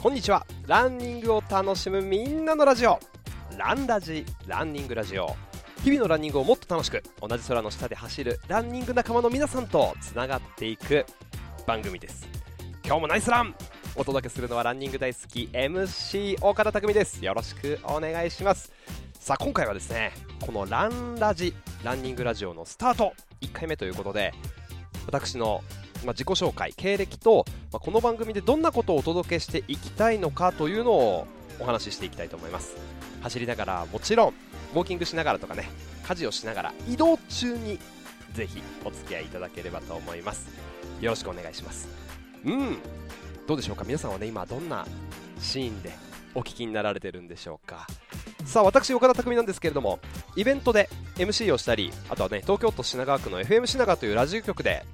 こんにちは。ランニングを楽しむみんなのラジオ。ランラジランニングラジオ。日々のランニングをもっと楽しく同じ空の下で走るランニング仲間の皆さんとつながっていく番組です。今日もナイスラン。お届けするのはランニング大好き MC 岡田匠です。よろしくお願いします。さあ今回はですねこのランラジランニングラジオのスタート1回目ということで私のまあ、自己紹介、経歴と、まあ、この番組でどんなことをお届けしていきたいのかというのをお話ししていきたいと思います。走りながらもちろんウォーキングしながらとかね家事をしながら移動中にぜひお付き合いいただければと思います。よろしくお願いします。うん。どうでしょうか？皆さんはね今どんなシーンでお聞きになられてるんでしょうか？さあ私岡田匠なんですけれどもイベントで MC をしたりあとはね東京都品川区の FM 品川というラジオ局で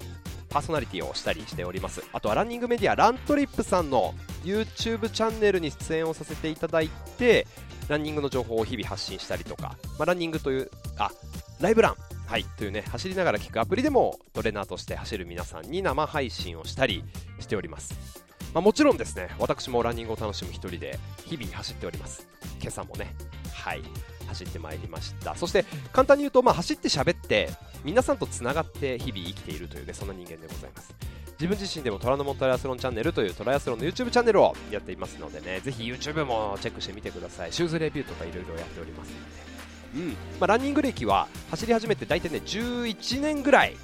パーソナリティをしたりしております。あとはランニングメディアラントリップさんの YouTube チャンネルに出演をさせていただいてランニングの情報を日々発信したりとか、まあ、ランニングというあライブラン。はい、というね走りながら聞くアプリでもトレーナーとして走る皆さんに生配信をしたりしております、まあ、もちろんですね私もランニングを楽しむ一人で日々走っております。今朝もね。はい。走ってまいりました。そして簡単に言うと、まあ、走って喋って皆さんとつながって日々生きているというねそんな人間でございます。自分自身でも虎ノ門トライアスロンチャンネルというトライアスロンの YouTube チャンネルをやっていますのでねぜひ YouTube もチェックしてみてください。シューズレビューとかいろいろやっておりますので、うん。まあ、ランニング歴は走り始めて大体ね11年ぐらい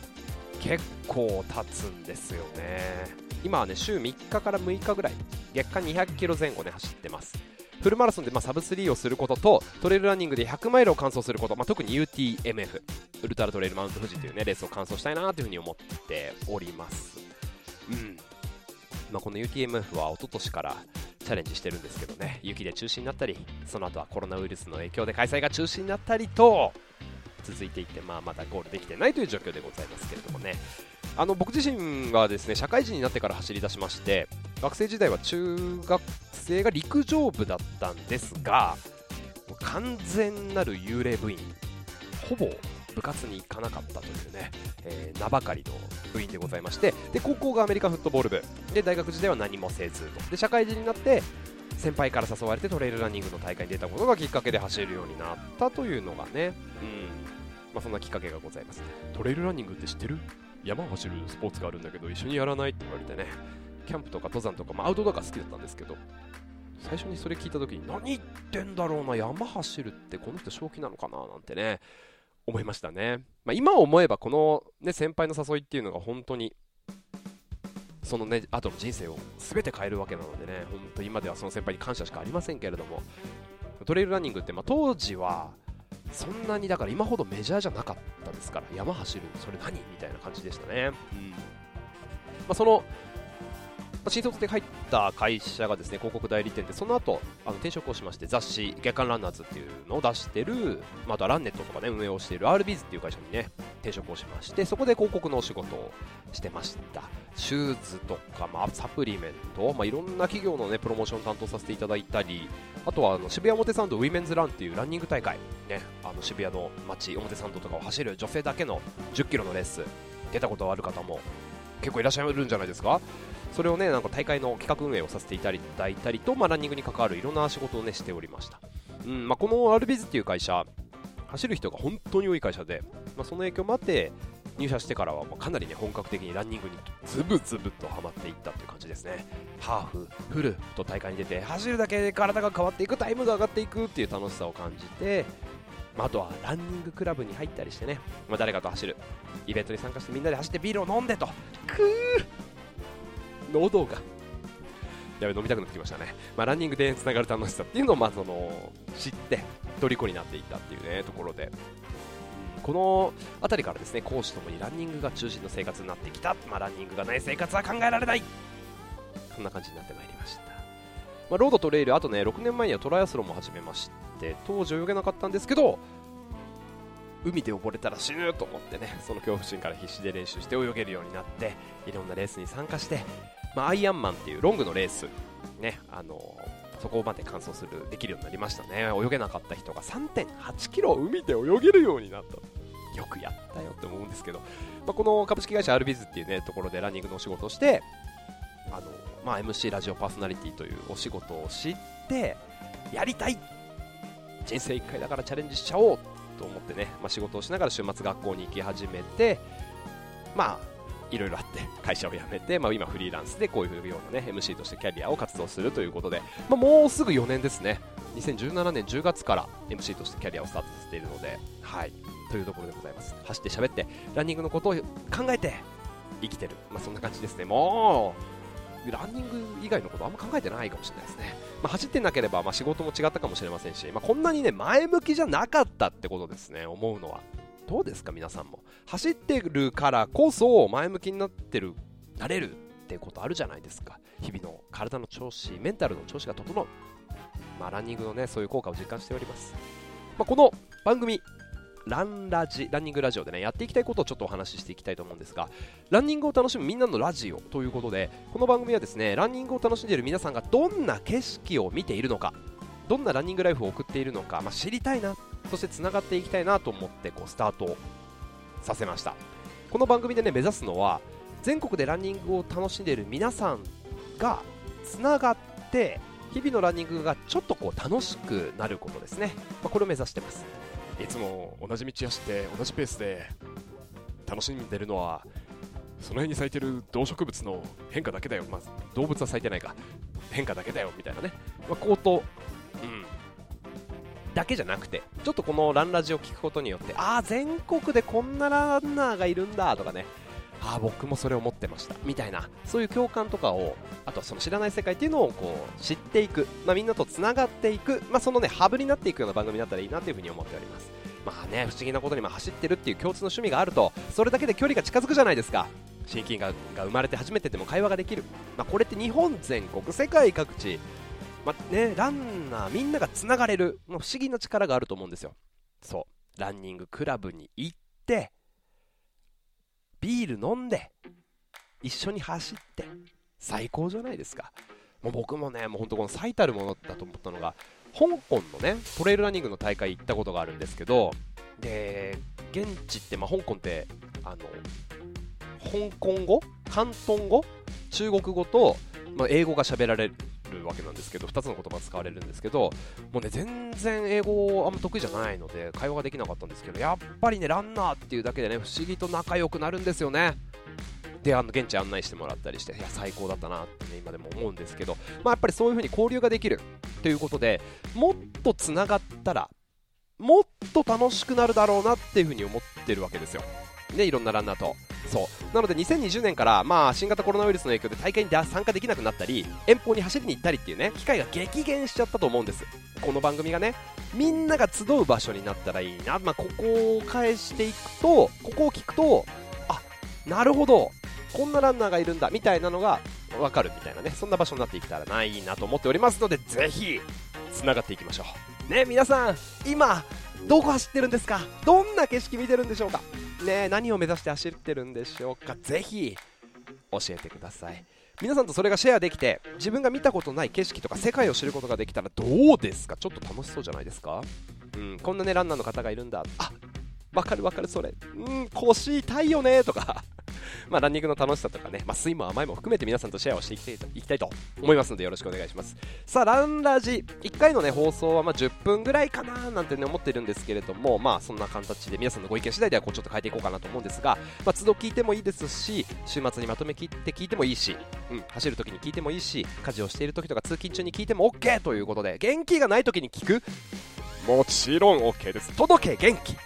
結構経つんですよね。今はね週3日から6日ぐらい月間200キロ前後で走ってます。フルマラソンでまあサブ3をすることとトレイルランニングで100マイルを完走すること、まあ、特に UTMF ウルトラトレイルマウント富士という、ね、レースを完走したいなというふうに思っております、うん。まあ、この UTMF は一昨年からチャレンジしてるんですけどね。雪で中止になったりその後はコロナウイルスの影響で開催が中止になったりと続いていって、まあ、まだゴールできてないという状況でございますけれどもね。あの僕自身はですね社会人になってから走り出しまして学生時代は中学生が陸上部だったんですが完全なる幽霊部員。ほぼ部活に行かなかったというね、えー、名ばかりの部員でございましてで高校がアメリカフットボール部。で大学時代は何もせずと。で社会人になって先輩から誘われてトレイルランニングの大会に出たことがきっかけで走るようになったというのがね、うん。まあ、そんなきっかけがございます。トレイルランニングって知ってる？山を走るスポーツがあるんだけど一緒にやらない？って言われてね。キャンプとか登山とか、まあ、アウトドアが好きだったんですけど。最初にそれ聞いた時に何言ってんだろうな山走るってこの人正気なのかななんてね思いましたね、まあ、今思えばこの、ね、先輩の誘いっていうのが本当にそのね後の人生を全て変えるわけなのでね本当今ではその先輩に感謝しかありませんけれどもトレイルランニングって、まあ、当時はそんなにだから今ほどメジャーじゃなかったですから山走るそれ何？みたいな感じでしたね、うん。まあ、その新卒で入った会社がですね広告代理店でその後あの転職をしまして雑誌月刊ランナーズっていうのを出してる、まあ、あとはランネットとかね運営をしている RBs っていう会社にね転職をしましてそこで広告のお仕事をしてました。シューズとか、まあ、サプリメント、まあ、いろんな企業のねプロモーションを担当させていただいたりあとはあの渋谷表参道ウィメンズランっていうランニング大会ねあの渋谷の街表参道とかを走る女性だけの1 0キロのレース出たことある方も結構いらっしゃるんじゃないですか。それをねなんか大会の企画運営をさせていただいたりと、まあ、ランニングに関わるいろんな仕事をねしておりました、うんまあ、このアルビズっていう会社走る人が本当に多い会社で、まあ、その影響もあって入社してからはかなりね本格的にランニングにズブズブとハマっていったという感じですね。ハーフ、フルと大会に出て走るだけで体が変わっていくタイムが上がっていくっていう楽しさを感じてまあ、あとはランニングクラブに入ったりしてね、まあ、誰かと走るイベントに参加してみんなで走ってビールを飲んでとくー喉が。やべ飲みたくなってきましたね、まあ、ランニングでつながる楽しさっていうのをまあその知って虜になっていったっていうねところで。この辺りからですね講師ともにランニングが中心の生活になってきた、まあ、ランニングがない生活は考えられない。そんな感じになってまいりました、まあ、ロードとレールあとね6年前にはトライアスロンも始めまして当時泳げなかったんですけど海で溺れたら死ぬと思ってねその恐怖心から必死で練習して泳げるようになっていろんなレースに参加して、まあ、アイアンマンっていうロングのレース、ねあのそこまで完走するできるようになりましたね。泳げなかった人が3.8キロ海で泳げるようになった。よくやったよって思うんですけど、まあ、この株式会社アルビズっていうねところでランニングのお仕事をしてあのまあ、MC ラジオパーソナリティというお仕事を知ってやりたい。人生1回だからチャレンジしちゃおうと思ってね、まあ、仕事をしながら週末学校に行き始めてまあいろいろあって会社を辞めて、まあ、今フリーランスでこういうようなね MC としてキャリアを活動するということで、まあ、もうすぐ4年ですね。2017年10月から MC としてキャリアをスタートさせているのではい。というところでございます。走って喋ってランニングのことを考えて生きてる、まあ、そんな感じですね。もうランニング以外のことあんま考えてないかもしれないですね、まあ、走ってなければま仕事も違ったかもしれませんし、ま、こんなにね前向きじゃなかったってことですね思うのは。どうですか皆さんも。走ってるからこそ前向きになってるなれるってことあるじゃないですか。日々の体の調子メンタルの調子が整う。まあランニングのねそういう効果を実感しております、まあ、この番組ランラジランニングラジオでねやっていきたいことをちょっとお話ししていきたいと思うんですがランニングを楽しむみんなのラジオということでこの番組はですねランニングを楽しんでいる皆さんがどんな景色を見ているのかどんなランニングライフを送っているのか、まあ、知りたいなそしてつながっていきたいなと思ってこうスタートさせました。この番組でね目指すのは全国でランニングを楽しんでいる皆さんがつながって日々のランニングがちょっとこう楽しくなることですね、まあ、これを目指してます。いつも同じ道走って同じペースで楽しんでるのはその辺に咲いてる動植物の変化だけだよ、まあ、動物は咲いてないか。変化だけだよ。みたいなね、まあ、口頭、うん、だけじゃなくてちょっとこのランラジを聞くことによってああ全国でこんなランナーがいるんだとかねああ僕もそれを持ってましたみたいなそういう共感とかをあとはその知らない世界っていうのをこう知っていく、まあ、みんなとつながっていく、まあ、そのねハブになっていくような番組だったらいいなというふうに思っております。まあね不思議なことにも走ってるっていう共通の趣味があるとそれだけで距離が近づくじゃないですか。親近感が生まれて初めてでも会話ができる、まあ、これって日本全国世界各地まね、ランナーみんながつながれる、不思議な力があると思うんですよ。そう。ランニングクラブに行って、ビール飲んで、一緒に走って、最高じゃないですか。もう僕もね、もう本当この最たるものだと思ったのが、香港のね、トレイルランニングの大会行ったことがあるんですけど、で、現地って、まあ、香港って、あの、香港語？広東語？中国語と、まあ、英語が喋られるるわけなんですけど2つの言葉使われるんですけどもうね全然英語あんま得意じゃないので会話ができなかったんですけどやっぱりねランナーっていうだけでね不思議と仲良くなるんですよね。であの現地案内してもらったりしていや最高だったなって、ね、今でも思うんですけど、まあ、やっぱりそういう風に交流ができるということでもっとつながったらもっと楽しくなるだろうなっていう風に思ってるわけですよ。ね、いろんなランナーと。そう。なので2020年から、まあ、新型コロナウイルスの影響で大会に参加できなくなったり遠方に走りに行ったりっていうね機会が激減しちゃったと思うんです。この番組がねみんなが集う場所になったらいいな、まあ、ここを返していくとここを聞くとあなるほど。こんなランナーがいるんだ。みたいなのが分かるみたいなね。そんな場所になっていけたらないなと思っておりますのでぜひつながっていきましょう。ね皆さん今どこ走ってるんですか？どんな景色見てるんでしょうか？ね何を目指して走ってるんでしょうか？ぜひ教えてください。皆さんとそれがシェアできて自分が見たことない景色とか世界を知ることができたらどうですか？ちょっと楽しそうじゃないですか？うんこんなねランナーの方がいるんだ。あわかるわかるそれ。うん腰痛いよねとか。まあ、ランニングの楽しさとかね、まあ、酸いも甘いも含めて皆さんとシェアをしていきたいと思いますのでよろしくお願いします。さあランラジ1回のね放送はま10分ぐらいかななんてね思ってるんですけれどもまあそんな形で皆さんのご意見次第ではこうちょっと変えていこうかなと思うんですが、まあ、都度聞いてもいいですし週末にまとめ切って聞いてもいいし、うん、走るときに聞いてもいいし家事をしているときとか通勤中に聞いても OK ということで元気がないときに聞く。もちろん OK です。届け元気。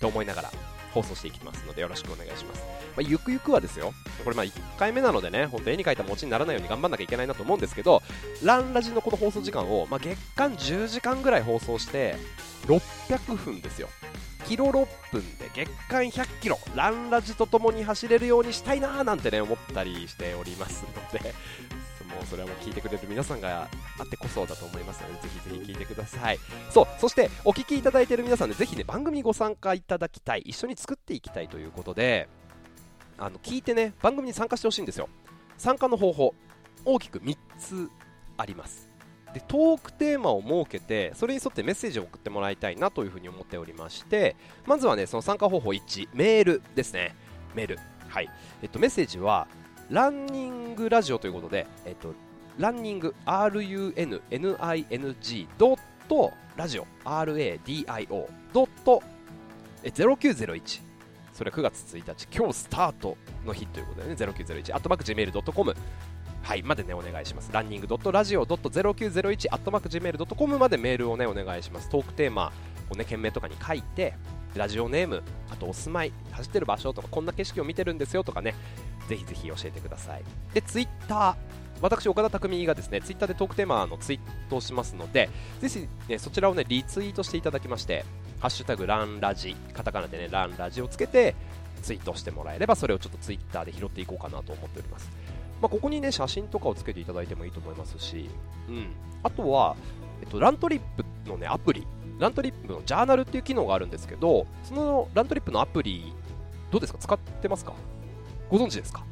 と思いながら放送していきますのでよろしくお願いします。まあ、ゆくゆくはですよ、これまあ1回目なのでね、本当絵に描いた餅にならないように頑張んなきゃいけないなと思うんですけど、ランラジのこの放送時間を、まあ、月間10時間ぐらい放送して、600分ですよ。キロ6分で月間100キロ、ランラジとともに走れるようにしたいなーなんてね、思ったりしておりますので、もうそれはもう聞いてくれる皆さんがあってこそだと思いますので、ぜひぜひ聞いてください。そう、そしてお聞きいただいている皆さんで、ぜひね、番組にご参加いただきたい、一緒に作っていきたいということで、あの聞いてね、番組に参加してほしいんですよ。参加の方法、大きく3つあります。でトークテーマを設けてそれに沿ってメッセージを送ってもらいたいなというふうに思っておりましてまずはねその参加方法1メールですね。メール。はい。えっとメッセージはランニングラジオということで、えっと、ランニング RUNNING ドットラジオ。RADIO ドット。0901それは9月1日今日スタートの日ということでね0901アットマーク Gmail.com はいまでねお願いします。ランニング .radio.0901 アットマーク Gmail.com までメールをねお願いします。トークテーマをね件名とかに書いてラジオネームあとお住まい走ってる場所とかこんな景色を見てるんですよとかねぜひぜひ教えてください。でツイッター。私、岡田匠がですねツイッターでトークテーマのツイートをしますので、ぜひ、ね、そちらをねリツイートしていただきまして、ハッシュタグランラジ、カタカナでねランラジをつけてツイートしてもらえれば、それをちょっとツイッターで拾っていこうかなと思っております。まあ、ここにね写真とかをつけていただいてもいいと思いますし、うん、あとは、えっと、ラントリップのねアプリ、ラントリップのジャーナルっていう機能があるんですけど、そのラントリップのアプリ、どうですか？使ってますか？ご存知ですか？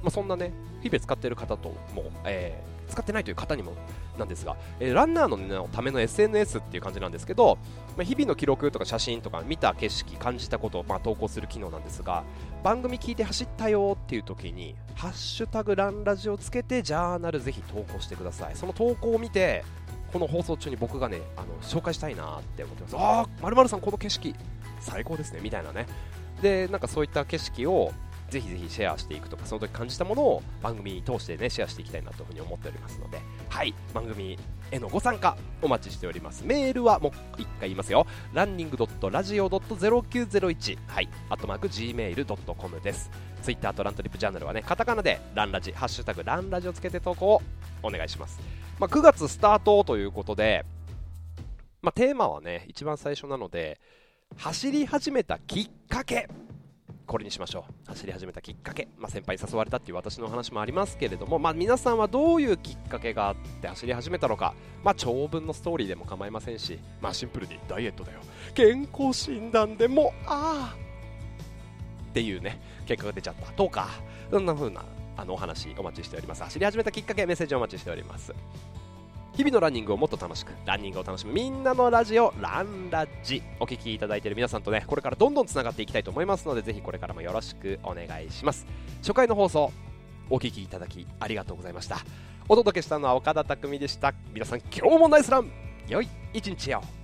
まあ、そんなね、日々使ってる方とも、えー、使ってないという方にもなんですが、えー、ランナーの,、ね、ための SNS っていう感じなんですけど、まあ、日々の記録とか写真とか見た景色、感じたことを、まあ、投稿する機能なんですが、番組聞いて走ったよっていう時に、ハッシュタグランラジをつけて、ジャーナルぜひ投稿してください。その投稿を見て、この放送中に僕がね、あの紹介したいなって思ってます。ああ、まるさん、この景色、最高ですね、みたいなね。で、なんかそういった景色を、ぜひぜひシェアしていくとかその時感じたものを番組に通してねシェアしていきたいなというふうに思っておりますのではい番組へのご参加お待ちしております。メールはもう一回言いますよ。ランニング .radio.0901 はいアットマーク gmail.com です。ツイッターとラントリップジャーナルはねカタカナでランラジハッシュタグランラジをつけて投稿をお願いします、まあ、9月スタートということで、まあ、テーマはね一番最初なので走り始めたきっかけ。これにしましょう。走り始めたきっかけ、まあ、先輩に誘われたっていう私の話もありますけれども、まあ、皆さんはどういうきっかけがあって走り始めたのか、まあ、長文のストーリーでも構いませんし、まあ、シンプルにダイエットだよ。健康診断でもああっていうね結果が出ちゃった。とかそんな風なあのお話お待ちしております。走り始めたきっかけメッセージお待ちしております。日々のランニングをもっと楽しくランニングを楽しむみんなのラジオランラジ。お聴きいただいている皆さんとねこれからどんどんつながっていきたいと思いますのでぜひこれからもよろしくお願いします。初回の放送お聴きいただきありがとうございました。お届けしたのは岡田匠でした。皆さん今日もナイスラン。良い一日を。